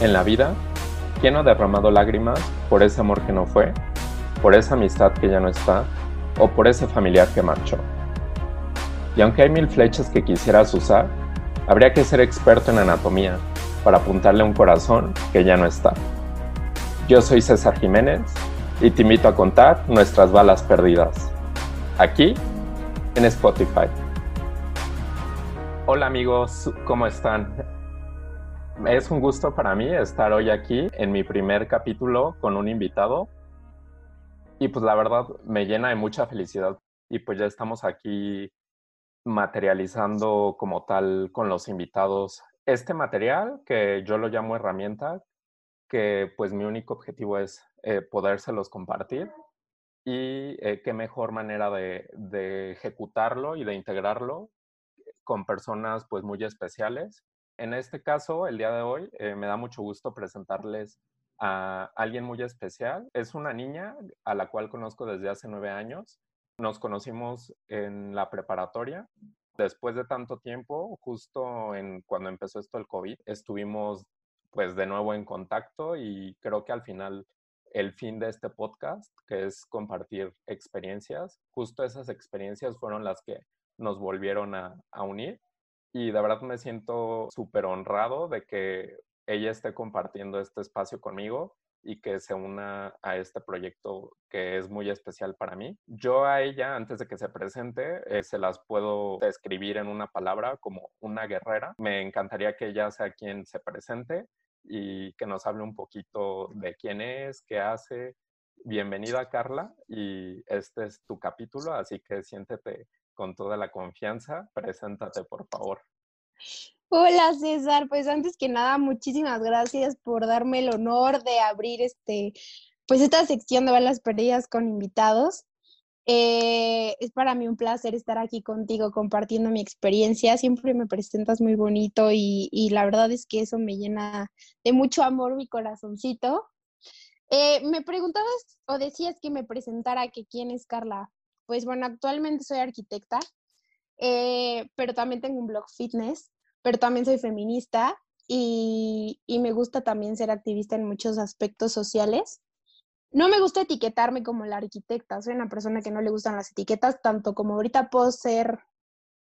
En la vida, ¿quién ha derramado lágrimas por ese amor que no fue, por esa amistad que ya no está o por ese familiar que marchó? Y aunque hay mil flechas que quisieras usar, habría que ser experto en anatomía para apuntarle a un corazón que ya no está. Yo soy César Jiménez y te invito a contar nuestras balas perdidas. Aquí en Spotify. Hola amigos, ¿cómo están? Es un gusto para mí estar hoy aquí en mi primer capítulo con un invitado. Y pues la verdad me llena de mucha felicidad. Y pues ya estamos aquí materializando como tal con los invitados este material que yo lo llamo herramienta, que pues mi único objetivo es eh, podérselos compartir y eh, qué mejor manera de, de, ejecutarlo y de integrarlo con personas pues muy especiales en este caso, el día de hoy, eh, me da mucho gusto presentarles a alguien muy especial. Es una niña a la cual conozco desde hace nueve años. Nos conocimos en la preparatoria. Después de tanto tiempo, justo en cuando empezó esto el COVID, estuvimos pues de nuevo en contacto y creo que al final el fin de este podcast, que es compartir experiencias, justo esas experiencias fueron las que nos volvieron a, a unir y de verdad me siento súper honrado de que ella esté compartiendo este espacio conmigo y que se una a este proyecto que es muy especial para mí. Yo a ella, antes de que se presente, eh, se las puedo describir en una palabra como una guerrera. Me encantaría que ella sea quien se presente y que nos hable un poquito de quién es, qué hace. Bienvenida Carla y este es tu capítulo, así que siéntete con toda la confianza. Preséntate, por favor. Hola César, pues antes que nada, muchísimas gracias por darme el honor de abrir este, pues esta sección de balas perdidas con invitados. Eh, es para mí un placer estar aquí contigo compartiendo mi experiencia. Siempre me presentas muy bonito y, la verdad es que eso me llena de mucho amor mi corazoncito. Eh, me preguntabas o decías que me presentara que quién es Carla. Pues bueno, actualmente soy arquitecta, eh, pero también tengo un blog fitness, pero también soy feminista y, y, me gusta también ser activista en muchos aspectos sociales. No me gusta etiquetarme como la arquitecta, soy una persona que no le gustan las etiquetas, tanto como ahorita puedo ser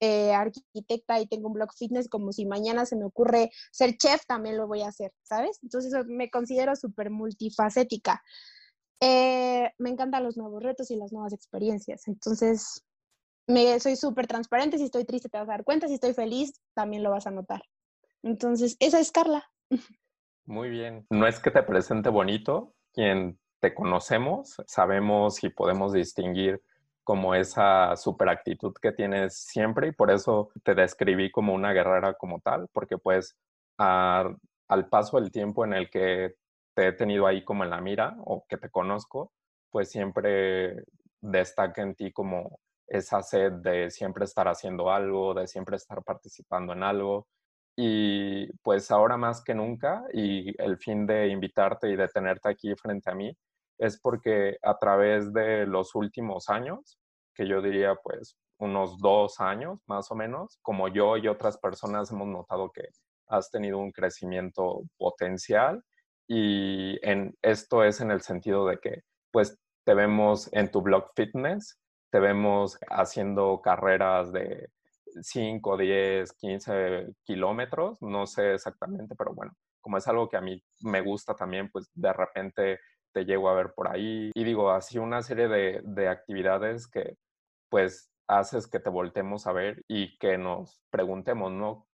eh, arquitecta y tengo un blog fitness, como si mañana se me ocurre ser chef, también lo voy a hacer, ¿sabes? Entonces me considero súper multifacética. Eh, me encantan los nuevos retos y las nuevas experiencias. Entonces, me, soy súper transparente. Si estoy triste, te vas a dar cuenta. Si estoy feliz, también lo vas a notar. Entonces, esa es Carla. Muy bien. No es que te presente bonito, quien te conocemos, sabemos y podemos distinguir como esa super actitud que tienes siempre y por eso te describí como una guerrera como tal, porque pues al paso del tiempo en el que te he tenido ahí como en la mira o que te conozco, pues siempre destaca en ti como esa sed de siempre estar haciendo algo, de siempre estar participando en algo. Y pues ahora más que nunca, y el fin de invitarte y de tenerte aquí frente a mí, es porque a través de los últimos años, que yo diría pues unos dos años más o menos, como yo y otras personas hemos notado que has tenido un crecimiento potencial y en, esto es en el sentido de que, pues, te vemos en tu blog fitness, te vemos haciendo carreras de 5, 10, 15 kilómetros, no sé exactamente, pero bueno, como es algo que a mí me gusta también, pues de repente te llego a ver por ahí y digo, así una serie de, de actividades que pues haces que te voltemos a ver y que nos preguntemos, ¿no?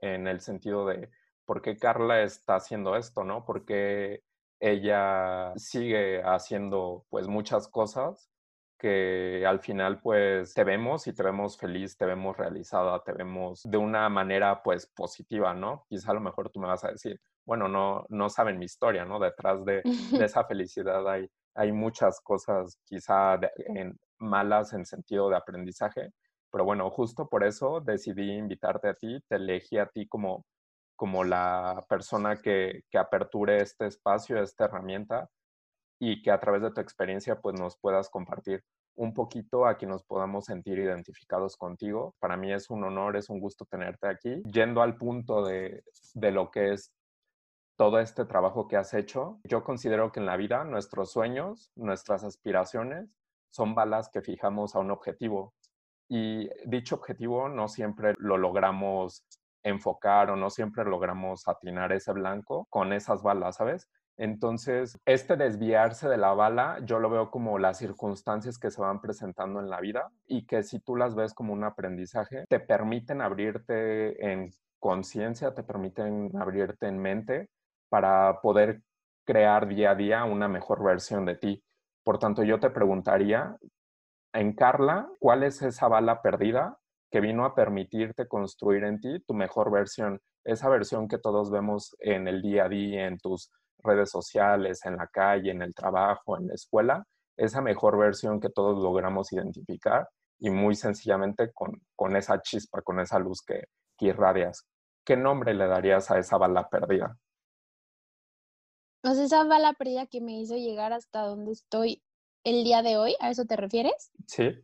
En el sentido de, por qué Carla está haciendo esto, ¿no? Porque ella sigue haciendo pues muchas cosas que al final pues te vemos y te vemos feliz, te vemos realizada, te vemos de una manera pues positiva, ¿no? Quizá a lo mejor tú me vas a decir, bueno, no, no saben mi historia, ¿no? Detrás de, de esa felicidad hay, hay muchas cosas quizá en, malas en sentido de aprendizaje, pero bueno, justo por eso decidí invitarte a ti, te elegí a ti como como la persona que, que aperture este espacio, esta herramienta y que a través de tu experiencia pues nos puedas compartir un poquito a que nos podamos sentir identificados contigo. Para mí es un honor, es un gusto tenerte aquí. Yendo al punto de, de lo que es todo este trabajo que has hecho. Yo considero que en la vida nuestros sueños, nuestras aspiraciones son balas que fijamos a un objetivo. Y dicho objetivo no siempre lo logramos enfocar o no siempre logramos atinar ese blanco con esas balas, ¿sabes? Entonces, este desviarse de la bala, yo lo veo como las circunstancias que se van presentando en la vida y que si tú las ves como un aprendizaje, te permiten abrirte en conciencia, te permiten abrirte en mente para poder crear día a día una mejor versión de ti. Por tanto, yo te preguntaría, en Carla, ¿cuál es esa bala perdida que vino a permitirte construir en ti tu mejor versión? Esa versión que todos vemos en el día a día, en tus redes sociales, en la calle, en el trabajo, en la escuela, esa mejor versión que todos logramos identificar y muy sencillamente con, con esa chispa, con esa luz que, que irradias. ¿Qué nombre le darías a esa bala perdida? Sea, esa bala perdida que me hizo llegar hasta donde estoy el día de hoy, ¿a eso te refieres? Sí.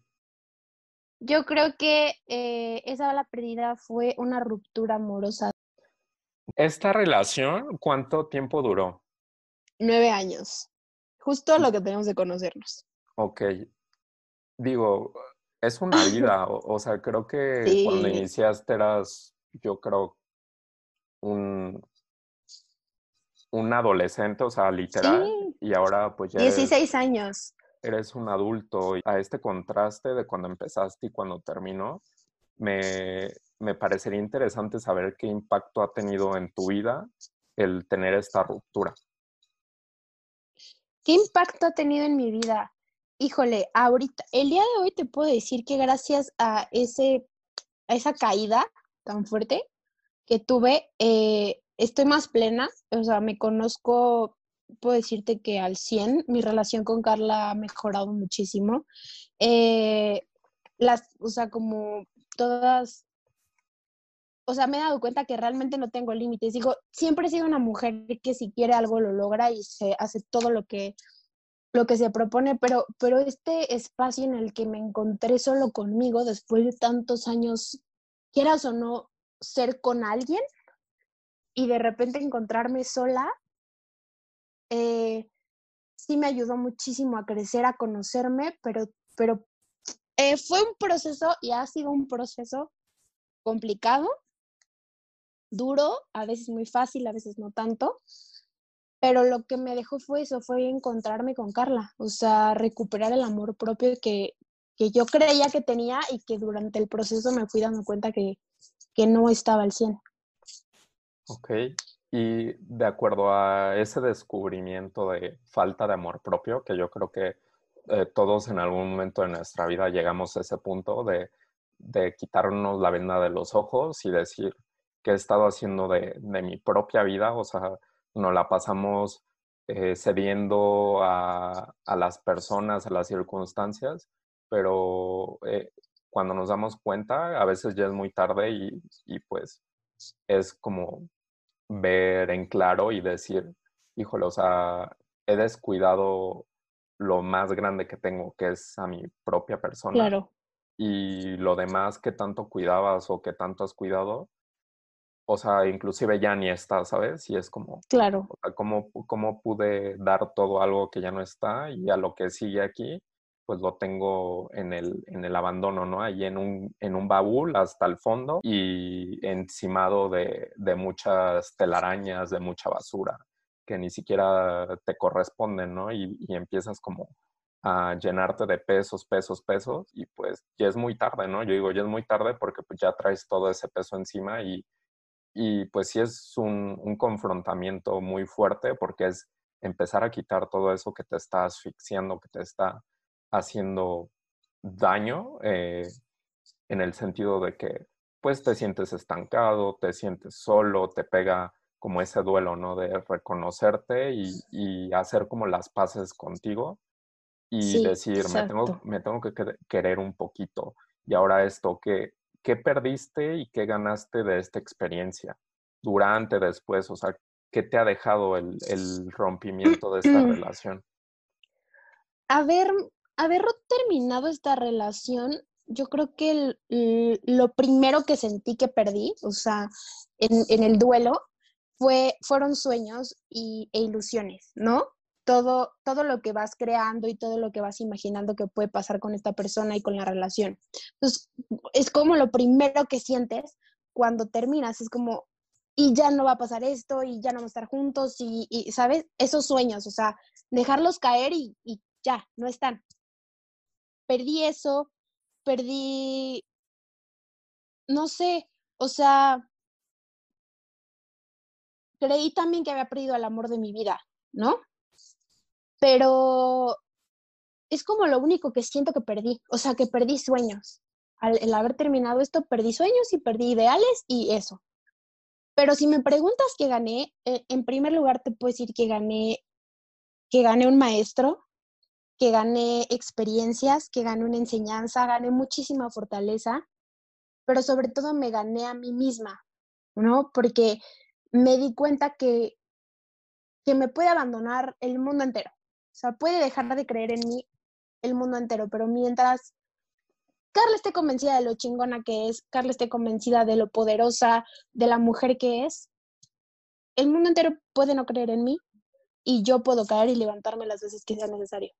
Yo creo que eh, esa bala perdida fue una ruptura amorosa. ¿Esta relación cuánto tiempo duró? Nueve años. Justo lo que tenemos de conocernos. Ok. Digo, es una vida, o, sea, creo que cuando iniciaste eras, yo creo, un, un adolescente, o sea, literal, y ahora pues ya... 16 años. Eres un adulto. A este contraste de cuando empezaste y cuando terminó, me, me parecería interesante saber qué impacto ha tenido en tu vida el tener esta ruptura. ¿Qué impacto ha tenido en mi vida? Híjole, ahorita, el día de hoy te puedo decir que gracias a, ese, a esa caída tan fuerte que tuve, eh, estoy más plena, o sea, me conozco, puedo decirte que al 100, mi relación con Carla ha mejorado muchísimo. Eh, las, o sea, como todas, o sea, me he dado cuenta que realmente no tengo límites. Digo, siempre he sido una mujer que si quiere algo lo logra y se hace todo lo que lo que se propone, pero, pero este espacio en el que me encontré solo conmigo después de tantos años, quieras o no, ser con alguien, y de repente encontrarme sola, eh, sí me ayudó muchísimo a crecer, a conocerme, pero, pero eh, fue un proceso y ha sido un proceso complicado, duro, a veces muy fácil, a veces no tanto, pero lo que me dejó fue eso, fue encontrarme con Carla, o sea, recuperar el amor propio que, que yo creía que tenía y que durante el proceso me fui dando cuenta que, que no estaba al 100. Ok, y de acuerdo a ese descubrimiento de falta de amor propio, que yo creo que eh, todos en algún momento de nuestra vida llegamos a ese punto de, de quitarnos la venda de los ojos y decir qué he estado haciendo de, de mi propia vida, o sea, nos la pasamos eh, cediendo a, a, las personas, a las circunstancias, pero eh, cuando nos damos cuenta, a veces ya es muy tarde y, y pues es como ver en claro y decir, híjole, o sea, he descuidado lo más grande que tengo, que es a mi propia persona. Claro. Y lo demás que tanto cuidabas o que tanto has cuidado, o sea, inclusive ya ni está, ¿sabes? Y es como, claro. O sea, ¿cómo, ¿cómo pude dar todo algo que ya no está y a lo que sigue aquí? Pues lo tengo en el, en el abandono, ¿no? Ahí en un, en un baúl hasta el fondo y encimado de, de muchas telarañas, de mucha basura que ni siquiera te corresponden, ¿no? Y, y, empiezas como a llenarte de pesos, pesos, pesos y pues ya es muy tarde, ¿no? Yo digo, ya es muy tarde porque pues ya traes todo ese peso encima y, y pues sí es un, un confrontamiento muy fuerte porque es empezar a quitar todo eso que te está asfixiando, que te está haciendo daño eh, en el sentido de que pues te sientes estancado, te sientes solo, te pega como ese duelo, ¿no? De reconocerte y, hacer como las paces contigo y decir, me tengo, me tengo, que querer un poquito. Y ahora esto, ¿qué, ¿qué perdiste y qué ganaste de esta experiencia? Durante, después, o sea, ¿qué te ha dejado el, el rompimiento de esta relación? A ver, haber terminado esta relación, yo creo que lo primero que sentí que perdí, o sea, en, el duelo, fue, fueron sueños y, e ilusiones, ¿no? Todo, todo lo que vas creando y todo lo que vas imaginando que puede pasar con esta persona y con la relación. Entonces, es como lo primero que sientes cuando terminas, es como, y ya no va a pasar esto, y ya no vamos a estar juntos, y, ¿sabes? Esos sueños, o sea, dejarlos caer y ya, no están. Perdí eso, perdí, no sé, o sea, creí también que había perdido el amor de mi vida, ¿no? Pero es como lo único que siento que perdí, o sea, que perdí sueños. Al el haber terminado esto, perdí sueños y perdí ideales y eso. Pero si me preguntas qué gané, eh, en primer lugar te puedo decir que gané, que gané un maestro, que gané experiencias, que gané una enseñanza, gané muchísima fortaleza, pero sobre todo me gané a mí misma, ¿no? Porque me di cuenta que, que me puede abandonar el mundo entero. O sea, puede dejar de creer en mí el mundo entero, pero mientras Carla esté convencida de lo chingona que es, Carla esté convencida de lo poderosa, de la mujer que es, el mundo entero puede no creer en mí y yo puedo caer y levantarme las veces que sea necesario.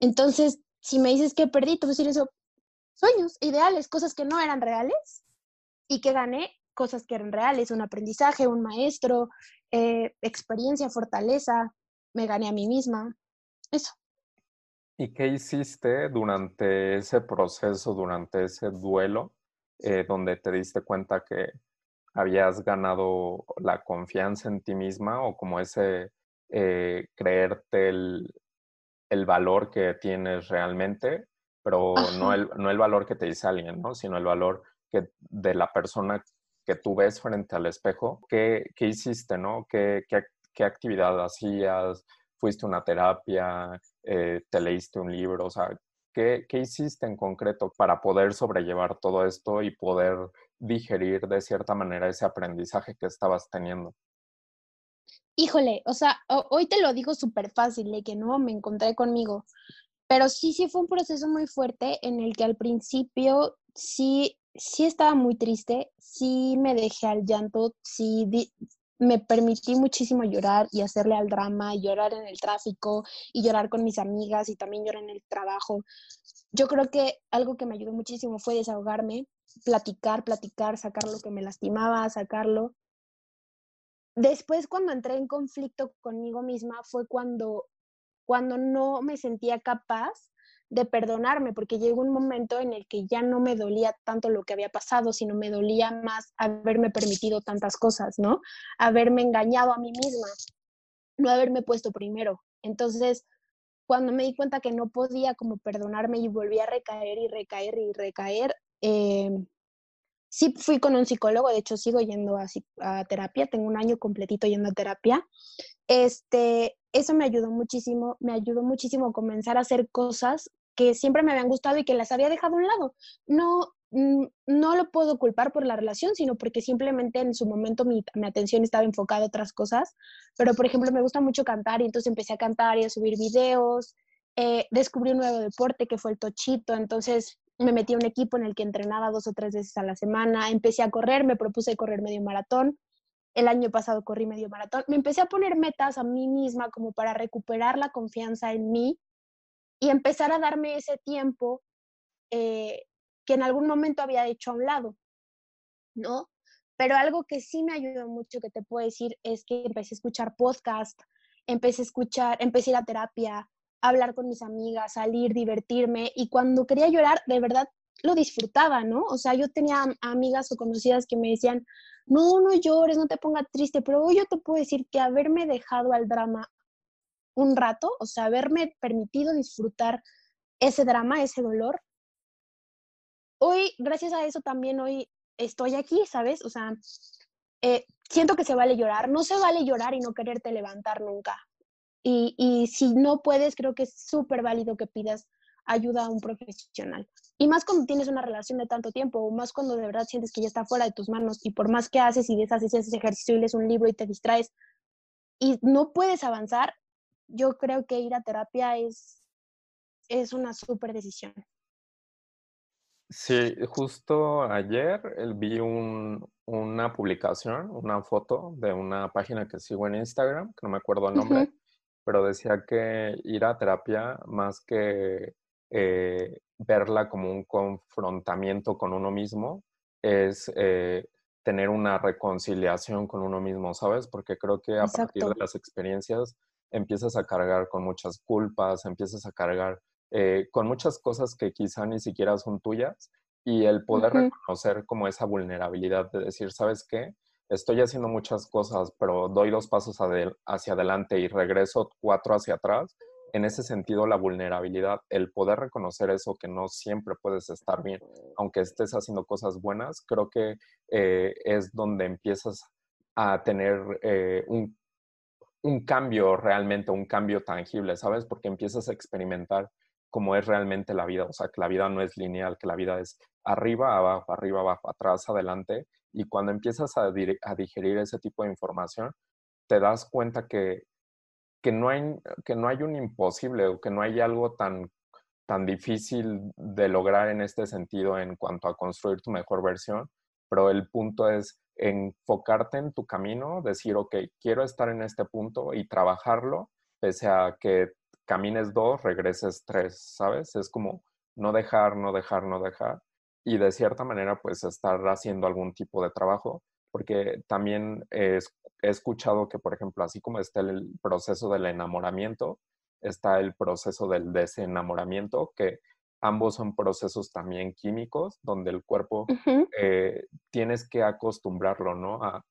Entonces, si me dices que perdí, te eso, sueños, ideales, cosas que no eran reales y que gané cosas que eran reales, un aprendizaje, un maestro, eh, experiencia, fortaleza, me gané a mí misma, eso. ¿Y qué hiciste durante ese proceso, durante ese duelo, eh, donde te diste cuenta que habías ganado la confianza en ti misma o como ese eh, creerte el, el, valor que tienes realmente, pero no el, no el valor que te dice alguien, ¿no? sino el valor que, de la persona que tú ves frente al espejo. ¿Qué, qué hiciste? ¿no? ¿Qué, qué, qué actividad hacías? ¿Fuiste a una terapia? Eh, te leíste un libro, o sea, ¿qué, ¿qué, hiciste en concreto para poder sobrellevar todo esto y poder digerir de cierta manera ese aprendizaje que estabas teniendo? Híjole, o sea, hoy te lo digo súper fácil, de que no me encontré conmigo, pero sí, sí fue un proceso muy fuerte en el que al principio sí, sí estaba muy triste, sí me dejé al llanto, sí me permití muchísimo llorar y hacerle al drama, llorar en el tráfico y llorar con mis amigas y también llorar en el trabajo. Yo creo que algo que me ayudó muchísimo fue desahogarme, platicar, platicar, sacar lo que me lastimaba, sacarlo. Después, cuando entré en conflicto conmigo misma, fue cuando, cuando no me sentía capaz de perdonarme, porque llegó un momento en el que ya no me dolía tanto lo que había pasado, sino me dolía más haberme permitido tantas cosas, ¿no? Haberme engañado a mí misma, no haberme puesto primero. Entonces, cuando me di cuenta que no podía como perdonarme y volví a recaer y recaer y recaer, eh, sí fui con un psicólogo, de hecho sigo yendo a, a, terapia, tengo un año completito yendo a terapia. Este, eso me ayudó muchísimo, me ayudó muchísimo a comenzar a hacer cosas que siempre me habían gustado y que las había dejado a un lado. No, mm, no lo puedo culpar por la relación, sino porque simplemente en su momento mi, atención estaba enfocada a otras cosas. Pero, por ejemplo, me gusta mucho cantar y entonces empecé a cantar y a subir videos. Eh, descubrí un nuevo deporte que fue el tochito, entonces me metí a un equipo en el que entrenaba dos o tres veces a la semana. Empecé a correr, me propuse correr medio maratón. El año pasado corrí medio maratón. Me empecé a poner metas a mí misma como para recuperar la confianza en mí y empezar a darme ese tiempo eh, que en algún momento había hecho a un lado, ¿no? Pero algo que sí me ayudó mucho, que te puedo decir, es que empecé a escuchar podcast, empecé a escuchar, empecé a ir a terapia, hablar con mis amigas, salir, divertirme, y cuando quería llorar, de verdad lo disfrutaba, ¿no? O sea, yo tenía amigas o conocidas que me decían, no, no llores, no te pongas triste, pero hoy yo te puedo decir que haberme dejado al drama un rato, o sea, haberme permitido disfrutar ese drama, ese dolor. Hoy, gracias a eso, también hoy estoy aquí, ¿sabes? O sea, eh, siento que se vale llorar. No se vale llorar y no quererte levantar nunca. Y, y si no puedes, creo que es súper válido que pidas ayuda a un profesional. Y más cuando tienes una relación de tanto tiempo, o más cuando de verdad sientes que ya está fuera de tus manos y por más que haces y deshaces ese ejercicio y lees un libro y te distraes y no puedes avanzar, yo creo que ir a terapia es, es una súper decisión. Sí, justo ayer vi una publicación, una foto de una página que sigo en Instagram, que no me acuerdo el nombre, pero decía que ir a terapia, más que eh, verla como un confrontamiento con uno mismo, es eh, tener una reconciliación con uno mismo, ¿sabes? Porque creo que a partir de las experiencias empiezas a cargar con muchas culpas, empiezas a cargar eh, con muchas cosas que quizá ni siquiera son tuyas y el poder reconocer como esa vulnerabilidad de decir, ¿sabes qué? Estoy haciendo muchas cosas, pero doy dos pasos hacia adelante y regreso cuatro hacia atrás. En ese sentido, la vulnerabilidad, el poder reconocer eso que no siempre puedes estar bien, aunque estés haciendo cosas buenas, creo que eh, es donde empiezas a tener eh, un, un cambio realmente, un cambio tangible, ¿sabes? Porque empiezas a experimentar como es realmente la vida, o sea, que la vida no es lineal, que la vida es arriba, abajo, arriba, abajo, atrás, adelante, y cuando empiezas a, digerir ese tipo de información, te das cuenta que, que, no hay, que no hay un imposible o que no hay algo tan, tan difícil de lograr en este sentido en cuanto a construir tu mejor versión, pero el punto es enfocarte en tu camino, decir, ok, quiero estar en este punto y trabajarlo, pese a que camines dos, regreses tres, ¿sabes? Es como no dejar, no dejar, no dejar. Y de cierta manera, pues estar haciendo algún tipo de trabajo, porque también he, escuchado que, por ejemplo, así como está el proceso del enamoramiento, está el proceso del desenamoramiento, que ambos son procesos también químicos, donde el cuerpo eh, tienes que acostumbrarlo, ¿no? A,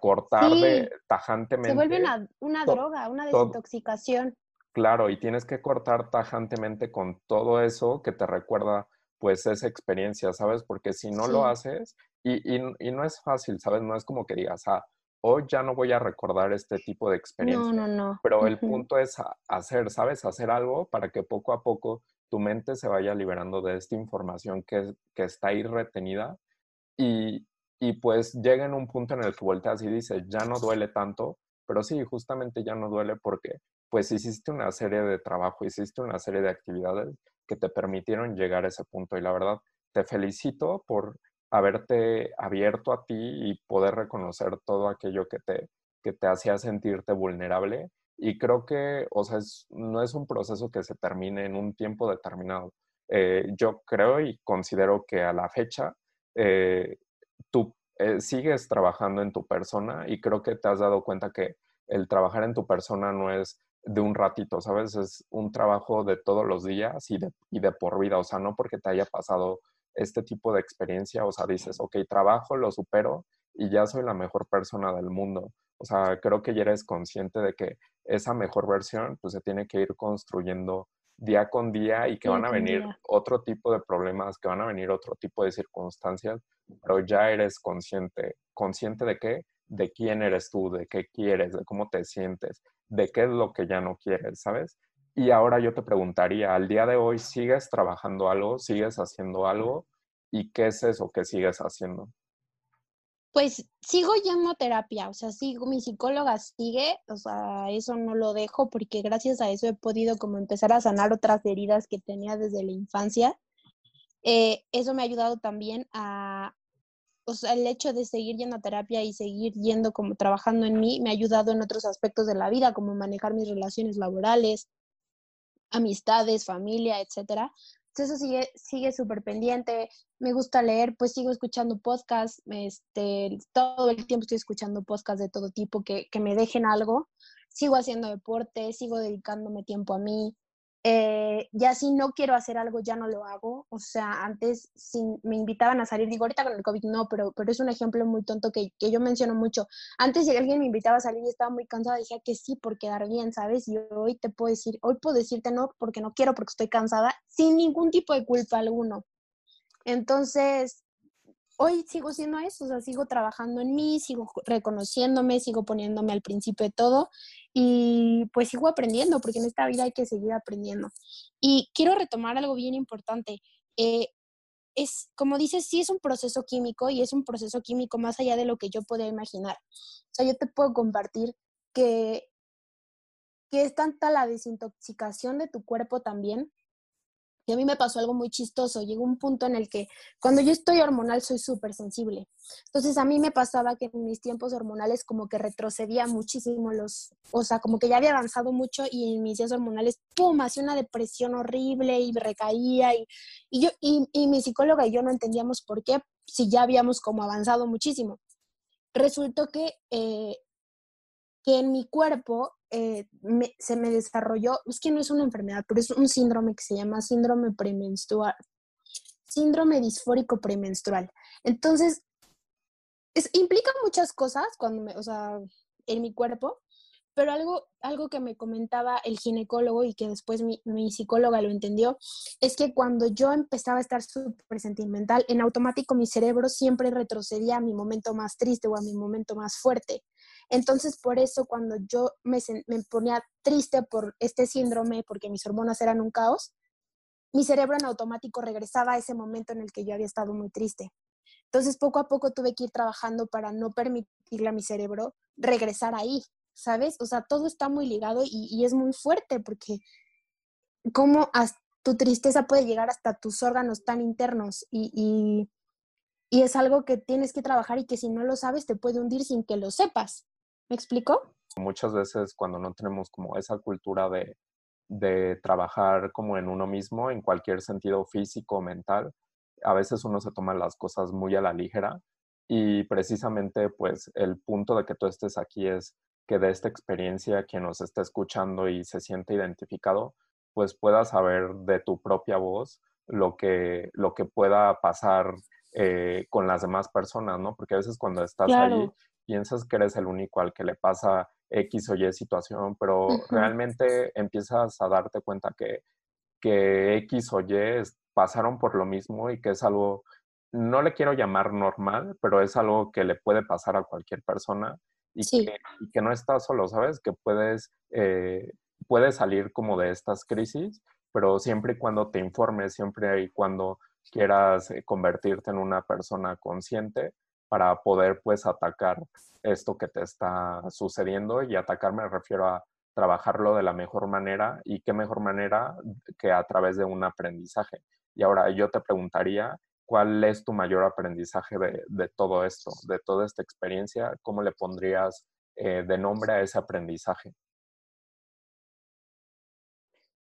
cortar de, tajantemente. Se vuelve una, droga, una desintoxicación. Claro, y tienes que cortar tajantemente con todo eso que te recuerda pues esa experiencia, ¿sabes? Porque si no lo haces, y, y, no es fácil, ¿sabes? No es como que digas, ah, hoy ya no voy a recordar este tipo de experiencia. No, no, no. Pero el punto es hacer, ¿sabes? Hacer algo para que poco a poco tu mente se vaya liberando de esta información que, que está ahí retenida y, y pues llega en un punto en el que volteas y dices, ya no duele tanto, pero sí, justamente ya no duele porque pues hiciste una serie de trabajo, hiciste una serie de actividades que te permitieron llegar a ese punto. Y la verdad, te felicito por haberte abierto a ti y poder reconocer todo aquello que te, que te hacía sentirte vulnerable. Y creo que, o sea, no es un proceso que se termine en un tiempo determinado. Eh, yo creo y considero que a la fecha eh, tú eh, sigues trabajando en tu persona y creo que te has dado cuenta que el trabajar en tu persona no es de un ratito, ¿sabes? Es un trabajo de todos los días y de, y de por vida, o sea, no porque te haya pasado este tipo de experiencia, o sea, dices, ok, trabajo, lo supero y ya soy la mejor persona del mundo. O sea, creo que ya eres consciente de que esa mejor versión, pues se tiene que ir construyendo día con día y que van a venir otro tipo de problemas, que van a venir otro tipo de circunstancias, pero ya eres consciente. ¿Consciente de qué? De quién eres tú, de qué quieres, de cómo te sientes, de qué es lo que ya no quieres, ¿sabes? Y ahora yo te preguntaría, al día de hoy, ¿sigues trabajando algo? ¿Sigues haciendo algo? ¿Y qué es eso que sigues haciendo? Pues sigo yendo a terapia, o sea, sigo, mi psicóloga sigue, o sea, eso no lo dejo porque gracias a eso he podido como empezar a sanar otras heridas que tenía desde la infancia. Eh, eso me ha ayudado también a, o sea, el hecho de seguir yendo a terapia y seguir yendo como trabajando en mí me ha ayudado en otros aspectos de la vida, como manejar mis relaciones laborales, amistades, familia, etcétera. Entonces eso sigue sigue súper pendiente. Me gusta leer, pues sigo escuchando podcasts, este, todo el tiempo estoy escuchando podcasts de todo tipo que, que me dejen algo. Sigo haciendo deporte, sigo dedicándome tiempo a mí. Eh, ya si no quiero hacer algo, ya no lo hago. O sea, antes me invitaban a salir, digo, ahorita con el COVID no, pero, pero es un ejemplo muy tonto que, que yo menciono mucho. Antes si alguien me invitaba a salir y estaba muy cansada, decía que sí por quedar bien, ¿sabes? Y hoy te puedo decir, hoy puedo decirte no porque no quiero, porque estoy cansada, sin ningún tipo de culpa alguno. Entonces, hoy sigo siendo eso, o sea, sigo trabajando en mí, sigo reconociéndome, sigo poniéndome al principio de todo y pues sigo aprendiendo, porque en esta vida hay que seguir aprendiendo. Y quiero retomar algo bien importante. Eh, es, como dices, sí es un proceso químico y es un proceso químico más allá de lo que yo podía imaginar. O sea, yo te puedo compartir que, que es tanta la desintoxicación de tu cuerpo también Y a mí me pasó algo muy chistoso. Llegó un punto en el que cuando yo estoy hormonal soy súper sensible. Entonces a mí me pasaba que en mis tiempos hormonales como que retrocedía muchísimo los, o sea, como que ya había avanzado mucho y en mis días hormonales, ¡pum!, hacía una depresión horrible y recaía. Y, y yo, y, mi psicóloga y yo no entendíamos por qué, si ya habíamos como avanzado muchísimo. Resultó que, eh, que en mi cuerpo eh, se me desarrolló, es que no es una enfermedad, pero es un síndrome que se llama síndrome premenstrual, síndrome disfórico premenstrual. Entonces, es, implica muchas cosas cuando me, o sea, en mi cuerpo, pero algo, algo que me comentaba el ginecólogo y que después mi, mi psicóloga lo entendió, es que cuando yo empezaba a estar súper sentimental, en automático mi cerebro siempre retrocedía a mi momento más triste o a mi momento más fuerte. Entonces, por eso cuando yo me, me ponía triste por este síndrome, porque mis hormonas eran un caos, mi cerebro en automático regresaba a ese momento en el que yo había estado muy triste. Entonces, poco a poco tuve que ir trabajando para no permitirle a mi cerebro regresar ahí, ¿sabes? O sea, todo está muy ligado y, es muy fuerte porque cómo tu tristeza puede llegar hasta tus órganos tan internos y, y, y, es algo que tienes que trabajar y que si no lo sabes te puede hundir sin que lo sepas. ¿Me explico? Muchas veces cuando no tenemos como esa cultura de, de trabajar como en uno mismo, en cualquier sentido físico o mental, a veces uno se toma las cosas muy a la ligera y precisamente pues el punto de que tú estés aquí es que de esta experiencia quien nos está escuchando y se siente identificado, pues pueda saber de tu propia voz lo que, lo que pueda pasar eh, con las demás personas, ¿no? Porque a veces cuando estás ahí piensas que eres el único al que le pasa X o Y situación, pero realmente empiezas a darte cuenta que, que X o Y pasaron por lo mismo y que es algo, no le quiero llamar normal, pero es algo que le puede pasar a cualquier persona y, que, no estás solo, ¿sabes? Que puedes, eh, puedes salir como de estas crisis, pero siempre y cuando te informes, siempre y cuando quieras eh, convertirte en una persona consciente para poder pues atacar esto que te está sucediendo y atacar me refiero a trabajarlo de la mejor manera y qué mejor manera que a través de un aprendizaje. Y ahora yo te preguntaría, ¿Cuál es tu mayor aprendizaje de, todo esto, de toda esta experiencia? ¿Cómo le pondrías eh, de nombre a ese aprendizaje?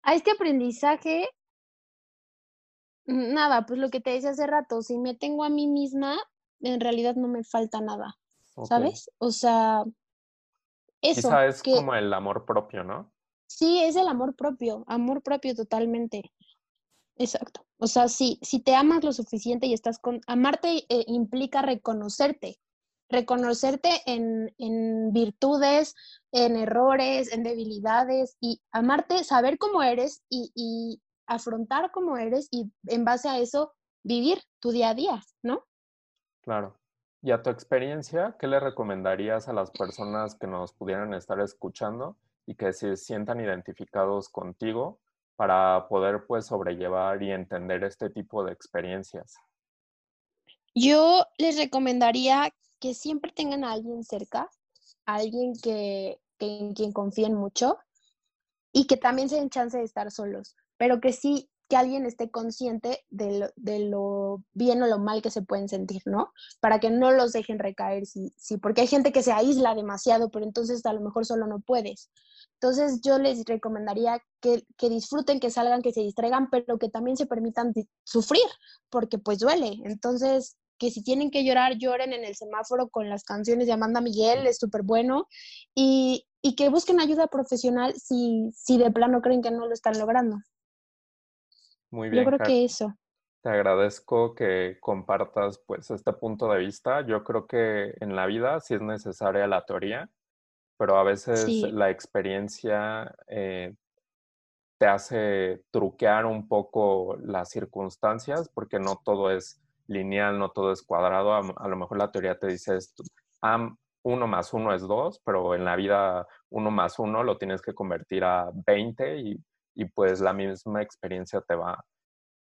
A este aprendizaje, nada, pues lo que te decía hace rato, si me tengo a mí misma, en realidad no me falta nada, ¿sabes? O sea, eso. Quizá es como el amor propio, ¿no? Sí, es el amor propio, amor propio totalmente. Exacto. O sea, si, si te amas lo suficiente y estás con... Amarte eh, implica reconocerte, reconocerte en, en, virtudes, en errores, en debilidades y amarte, saber cómo eres y, y afrontar cómo eres y en base a eso vivir tu día a día, ¿no? Claro. Y a tu experiencia, ¿qué le recomendarías a las personas que nos pudieran estar escuchando y que se sientan identificados contigo para poder pues sobrellevar y entender este tipo de experiencias? Yo les recomendaría que siempre tengan a alguien cerca, alguien que, en quien confíen mucho y que también se den chance de estar solos, pero que sí que alguien esté consciente de lo, de lo, bien o lo mal que se pueden sentir, ¿no? Para que no los dejen recaer, sí, sí, porque hay gente que se aísla demasiado, pero entonces a lo mejor solo no puedes. Entonces yo les recomendaría que, que, disfruten, que salgan, que se distraigan, pero que también se permitan sufrir, porque pues duele. Entonces, que si tienen que llorar, lloren en el semáforo con las canciones de Amanda Miguel, es súper bueno, y, y, que busquen ayuda profesional si, si de plano creen que no lo están logrando. Muy bien. Yo creo que eso. Te agradezco que compartas pues este punto de vista. Yo creo que en la vida sí es necesaria la teoría, pero a veces la experiencia eh, te hace truquear un poco las circunstancias porque no todo es lineal, no todo es cuadrado. A, lo mejor la teoría te dice esto, uno más uno es dos, pero en la vida uno más uno lo tienes que convertir a 20 y, y pues la misma experiencia te va,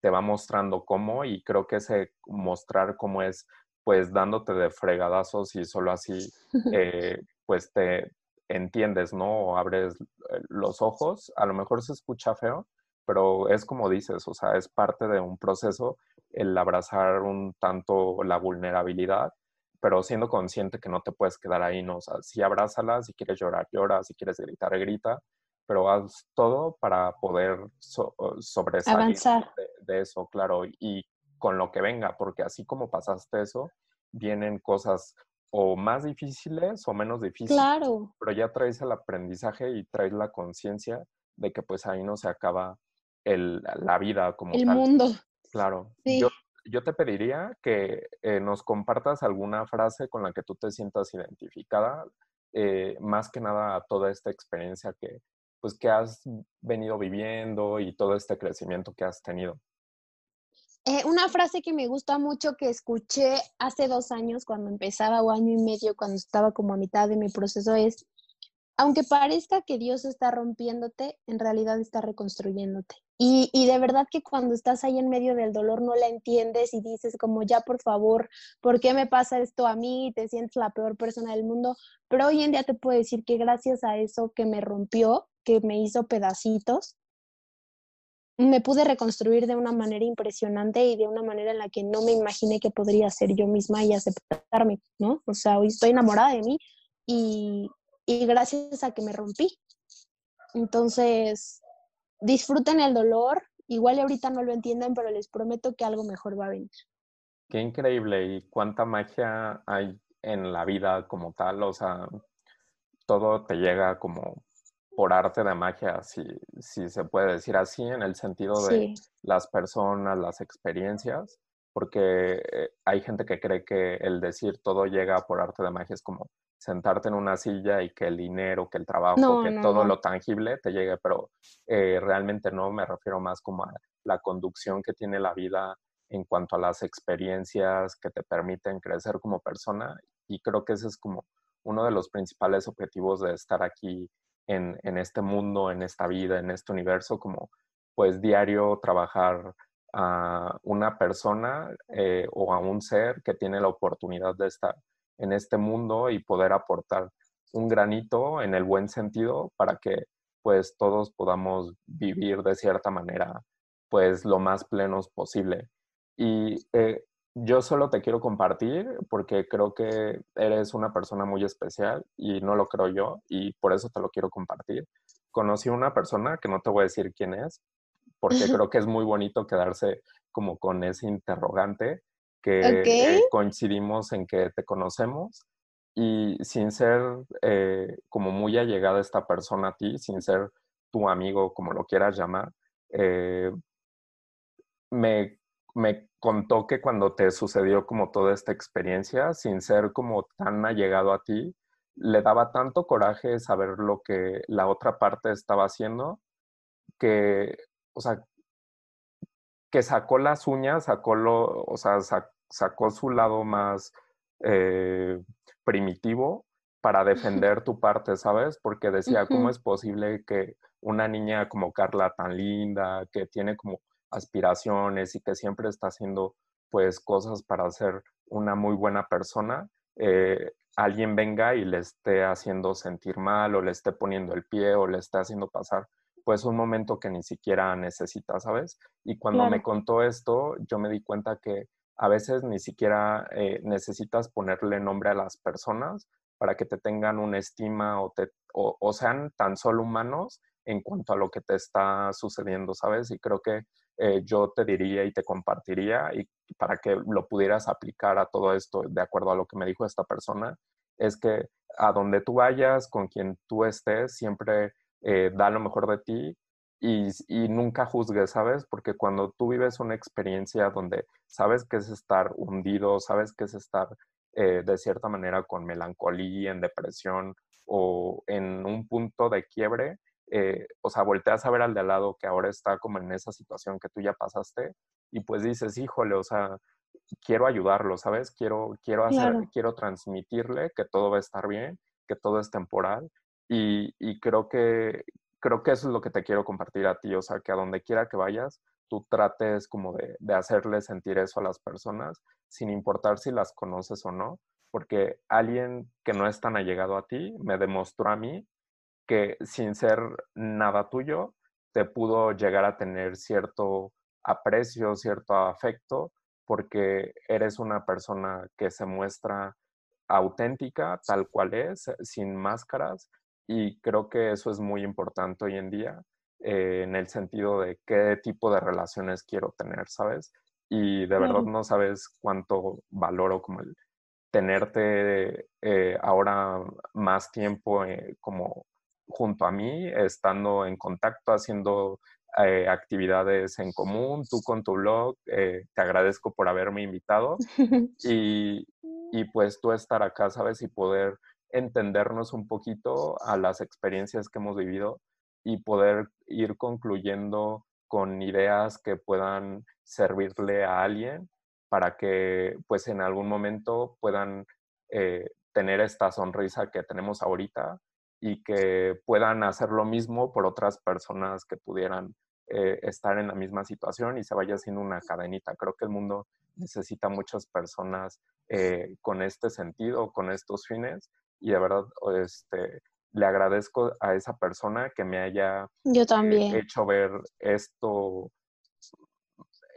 te va mostrando cómo y creo que ese mostrar cómo es pues dándote de fregadazos y solo así eh, pues te, entiendes, ¿no? O abres eh, los ojos, a lo mejor se escucha feo, pero es como dices, o sea, es parte de un proceso el abrazar un tanto la vulnerabilidad, pero siendo consciente que no te puedes quedar ahí, ¿no? O sea, si abrázala, si quieres llorar, llora, si quieres gritar, grita, pero haz todo para poder sobresalir de, eso, claro, y con lo que venga, porque así como pasaste eso, vienen cosas o más difíciles o menos difíciles. Claro. Pero ya traes el aprendizaje y traes la conciencia de que pues ahí no se acaba el, la vida como el mundo. Claro. Yo, yo, te pediría que eh, nos compartas alguna frase con la que tú te sientas identificada, eh, más que nada a toda esta experiencia que, pues, que has venido viviendo y todo este crecimiento que has tenido. Eh, una frase que me gusta mucho que escuché hace dos años cuando empezaba o año y medio, cuando estaba como a mitad de mi proceso es, aunque parezca que Dios está rompiéndote, en realidad está reconstruyéndote. Y, y, de verdad que cuando estás ahí en medio del dolor no la entiendes y dices como ya por favor, ¿por qué me pasa esto a mí? Te sientes la peor persona del mundo. Pero hoy en día te puedo decir que gracias a eso que me rompió, que me hizo pedacitos, me pude reconstruir de una manera impresionante y de una manera en la que no me imaginé que podría ser yo misma y aceptarme, ¿no? O sea, hoy estoy enamorada de mí y, y gracias a que me rompí. Entonces, disfruten el dolor, igual ahorita no lo entienden, pero les prometo que algo mejor va a venir. Qué increíble y cuánta magia hay en la vida como tal, o sea, todo te llega como por arte de magia, si, si se puede decir así, en el sentido de las personas, las experiencias, porque eh, hay gente que cree que el decir todo llega por arte de magia es como sentarte en una silla y que el dinero, que el trabajo, que todo lo tangible te llegue, pero eh, realmente no, me refiero más como a la conducción que tiene la vida en cuanto a las experiencias que te permiten crecer como persona y creo que ese es como uno de los principales objetivos de estar aquí en, este mundo, en esta vida, en este universo, como pues diario trabajar a una persona eh, o a un ser que tiene la oportunidad de estar en este mundo y poder aportar un granito en el buen sentido para que pues todos podamos vivir de cierta manera pues lo más plenos posible. Y eh, yo solo te quiero compartir porque creo que eres una persona muy especial y no lo creo yo y por eso te lo quiero compartir. Conocí a una persona que no te voy a decir quién es porque creo que es muy bonito quedarse como con ese interrogante que eh, coincidimos en que te conocemos y sin ser eh, como muy allegada esta persona a ti, sin ser tu amigo, como lo quieras llamar, eh, me me contó que cuando te sucedió como toda esta experiencia, sin ser como tan allegado a ti, le daba tanto coraje saber lo que la otra parte estaba haciendo, que, o sea, que sacó las uñas, sacó lo, o sea, sacó su lado más eh, primitivo para defender tu parte, ¿sabes? Porque decía, ¿cómo es posible que una niña como Carla tan linda, que tiene como aspiraciones y que siempre está haciendo pues cosas para ser una muy buena persona, eh, alguien venga y le esté haciendo sentir mal o le esté poniendo el pie o le esté haciendo pasar pues un momento que ni siquiera necesita, ¿sabes? Y cuando me contó esto, yo me di cuenta que a veces ni siquiera eh, necesitas ponerle nombre a las personas para que te tengan una estima o, te, o sean tan solo humanos en cuanto a lo que te está sucediendo, ¿sabes? Y creo que eh, yo te diría y te compartiría y para que lo pudieras aplicar a todo esto de acuerdo a lo que me dijo esta persona, es que a donde tú vayas, con quien tú estés, siempre eh, da lo mejor de ti y, y, nunca juzgues, ¿sabes? Porque cuando tú vives una experiencia donde sabes que es estar hundido, sabes que es estar eh, de cierta manera con melancolía, en depresión o en un punto de quiebre, eh, o sea, volteas a ver al de al lado que ahora está como en esa situación que tú ya pasaste y pues dices, híjole, o sea, quiero ayudarlo, ¿sabes? Quiero, quiero hacer, quiero transmitirle que todo va a estar bien, que todo es temporal y, y creo que, creo que eso es lo que te quiero compartir a ti, o sea, que a donde quiera que vayas, tú trates como de, de hacerle sentir eso a las personas, sin importar si las conoces o no, porque alguien que no es tan allegado a ti me demostró a mí que sin ser nada tuyo, te pudo llegar a tener cierto aprecio, cierto afecto, porque eres una persona que se muestra auténtica, tal cual es, sin máscaras, y creo que eso es muy importante hoy en día eh, en el sentido de qué tipo de relaciones quiero tener, ¿sabes? Y de verdad no sabes cuánto valoro como el tenerte eh, ahora más tiempo eh, como junto a mí, estando en contacto, haciendo actividades en común, tú con tu blog, te agradezco por haberme invitado y, y pues tú estar acá, ¿sabes? Y poder entendernos un poquito a las experiencias que hemos vivido y poder ir concluyendo con ideas que puedan servirle a alguien para que pues en algún momento puedan eh, tener esta sonrisa que tenemos ahorita y que puedan hacer lo mismo por otras personas que pudieran eh, estar en la misma situación y se vaya haciendo una cadenita. Creo que el mundo necesita muchas personas eh, con este sentido, con estos fines y de verdad este, le agradezco a esa persona que me haya Yo también. hecho ver esto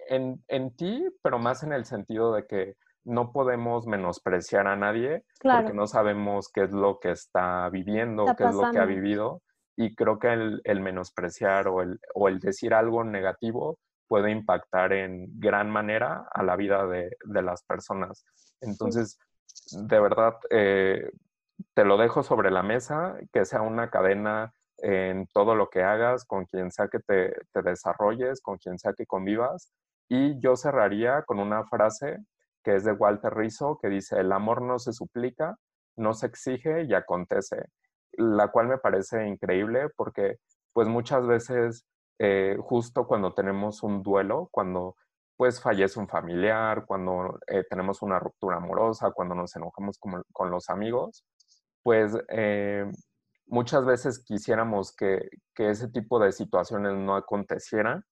en, en, ti, pero más en el sentido de que no podemos menospreciar a nadie porque no sabemos qué es lo que está viviendo, qué es lo que ha vivido. Y creo que el, el menospreciar o el, o el, decir algo negativo puede impactar en gran manera a la vida de, de las personas. Entonces, de verdad, eh, te lo dejo sobre la mesa, que sea una cadena en todo lo que hagas, con quien sea que te, desarrolles, con quien sea que convivas. Y yo cerraría con una frase que es de Walter Rizzo, que dice, el amor no se suplica, no se exige y acontece, la cual me parece increíble porque pues muchas veces eh, justo cuando tenemos un duelo, cuando pues fallece un familiar, cuando eh, tenemos una ruptura amorosa, cuando nos enojamos con los amigos, pues eh, muchas veces quisiéramos que, ese tipo de situaciones no acontecieran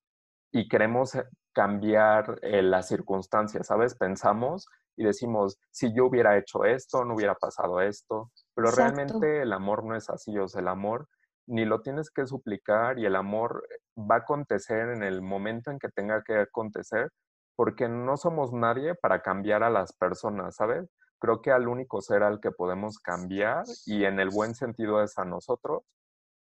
y queremos cambiar eh, las circunstancias, ¿sabes? Pensamos y decimos, si yo hubiera hecho esto, no hubiera pasado esto, pero realmente el amor no es así, o sea, el amor ni lo tienes que suplicar y el amor va a acontecer en el momento en que tenga que acontecer, porque no somos nadie para cambiar a las personas, ¿sabes? creo que al único ser al que podemos cambiar y en el buen sentido es a nosotros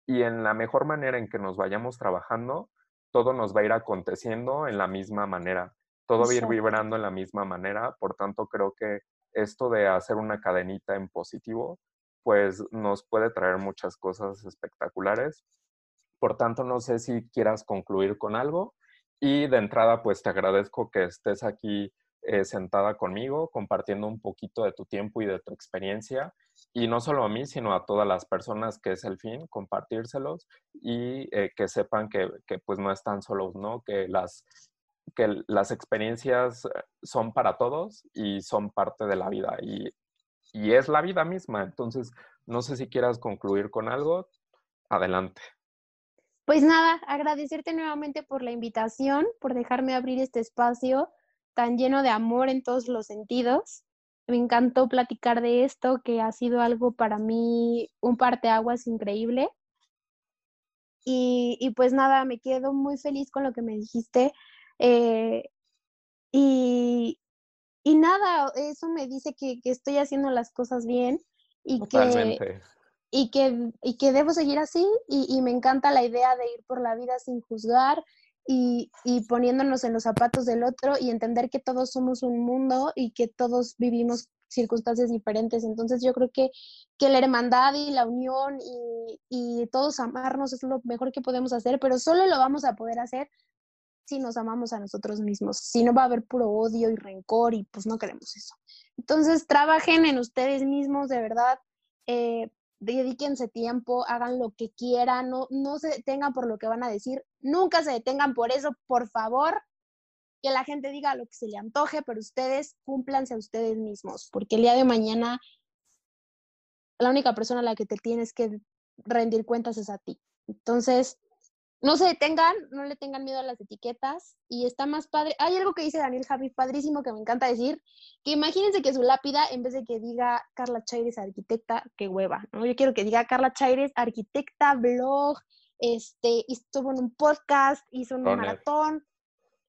y en la mejor manera en que nos vayamos trabajando, todo nos va a ir aconteciendo en la misma manera, todo va a ir vibrando en la misma manera, por tanto creo que esto de hacer una cadenita en positivo, pues nos puede traer muchas cosas espectaculares. Por tanto, no sé si quieras concluir con algo y de entrada, pues te agradezco que estés aquí eh, sentada conmigo, compartiendo un poquito de tu tiempo y de tu experiencia. Y no solo a mí, sino a todas las personas que es el fin, compartírselos y eh, que sepan que, que, pues no están solos, ¿no? Que las, que las experiencias son para todos y son parte de la vida y, y es la vida misma. Entonces, no sé si quieras concluir con algo. Adelante. Pues nada, agradecerte nuevamente por la invitación, por dejarme abrir este espacio tan lleno de amor en todos los sentidos. Me encantó platicar de esto, que ha sido algo para mí un parteaguas increíble. Y, y pues nada, me quedo muy feliz con lo que me dijiste. Eh, y, y, nada, eso me dice que, que, estoy haciendo las cosas bien y que, y que, y que debo seguir así. Y, y, me encanta la idea de ir por la vida sin juzgar y, poniéndonos en los zapatos del otro y entender que todos somos un mundo y que todos vivimos circunstancias diferentes. Entonces yo creo que, que la hermandad y la unión y, y, todos amarnos es lo mejor que podemos hacer, pero solo lo vamos a poder hacer si nos amamos a nosotros mismos. Si no va a haber puro odio y rencor y pues no queremos eso. Entonces trabajen en ustedes mismos, de verdad. Eh, dedíquense tiempo, hagan lo que quieran, no, no se detengan por lo que van a decir, nunca se detengan por eso, por favor, que la gente diga lo que se le antoje, pero ustedes cúmplanse a ustedes mismos, porque el día de mañana la única persona a la que te tienes que rendir cuentas es a ti. Entonces, no se detengan, no le tengan miedo a las etiquetas y está más padre. Hay algo que dice Daniel Javi, padrísimo, que me encanta decir, que imagínense que su lápida, en vez de que diga Carla Chaires, arquitecta, qué hueva, ¿no? Yo quiero que diga Carla Chaires, arquitecta, blog, este, estuvo en un podcast, hizo un maratón,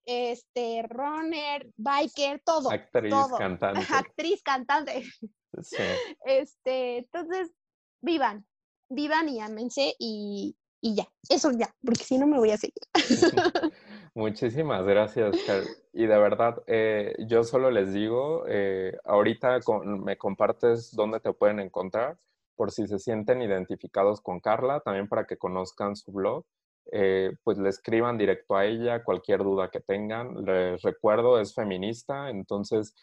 este, runner, biker, todo. Actriz, cantante. Actriz, cantante. Sí. Este, entonces, vivan, vivan y ámense y, y ya, eso ya, porque si no me voy a seguir. Muchísimas gracias, Y de verdad, eh, yo solo les digo, eh, ahorita me compartes dónde te pueden encontrar, por si se sienten identificados con Carla, también para que conozcan su blog. Eh, pues le escriban directo a ella cualquier duda que tengan. Les recuerdo, es feminista, entonces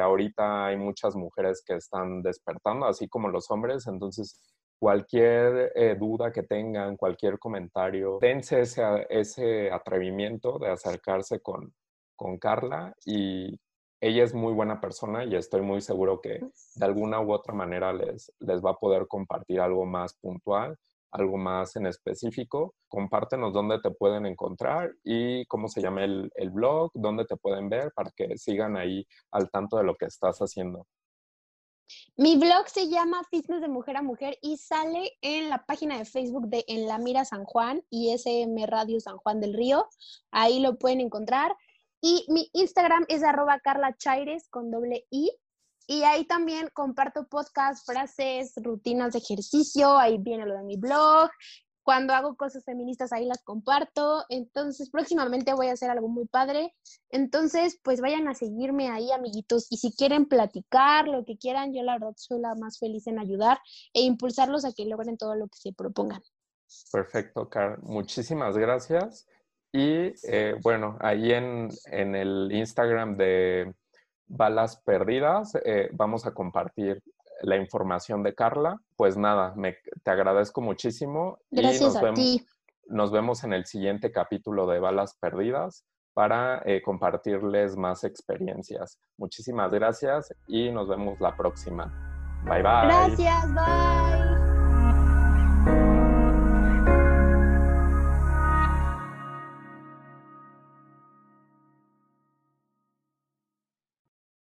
ahorita hay muchas mujeres que están despertando, así como los hombres, entonces cualquier eh, duda que tengan, cualquier comentario, dense ese, ese atrevimiento de acercarse con, con Carla y ella es muy buena persona y estoy muy seguro que de alguna u otra manera les, les va a poder compartir algo más puntual, algo más en específico. Compártenos dónde te pueden encontrar y cómo se llama el, el blog, dónde te pueden ver para que sigan ahí al tanto de lo que estás haciendo. Mi blog se llama Fitness de Mujer a Mujer y sale en la página de Facebook de En la Mira San Juan y SM Radio San Juan del Río. Ahí lo pueden encontrar. Y mi Instagram es arroba Carla Chaires con doble I. Y ahí también comparto podcasts, frases, rutinas de ejercicio. Ahí viene lo de mi blog. Cuando hago cosas feministas ahí las comparto. Entonces, próximamente voy a hacer algo muy padre. Entonces, pues vayan a seguirme ahí, amiguitos. Y si quieren platicar, lo que quieran, yo la verdad soy la más feliz en ayudar e impulsarlos a que logren todo lo que se propongan. Perfecto, Carl. Muchísimas gracias. Y eh, bueno, ahí en, en, el Instagram de Balas Perdidas eh, vamos a compartir la información de Carla. Pues nada, me, te agradezco muchísimo. Gracias y nos a vemos, ti. Nos vemos en el siguiente capítulo de Balas Perdidas para eh, compartirles más experiencias. Muchísimas gracias y nos vemos la próxima. Bye bye. Gracias, bye.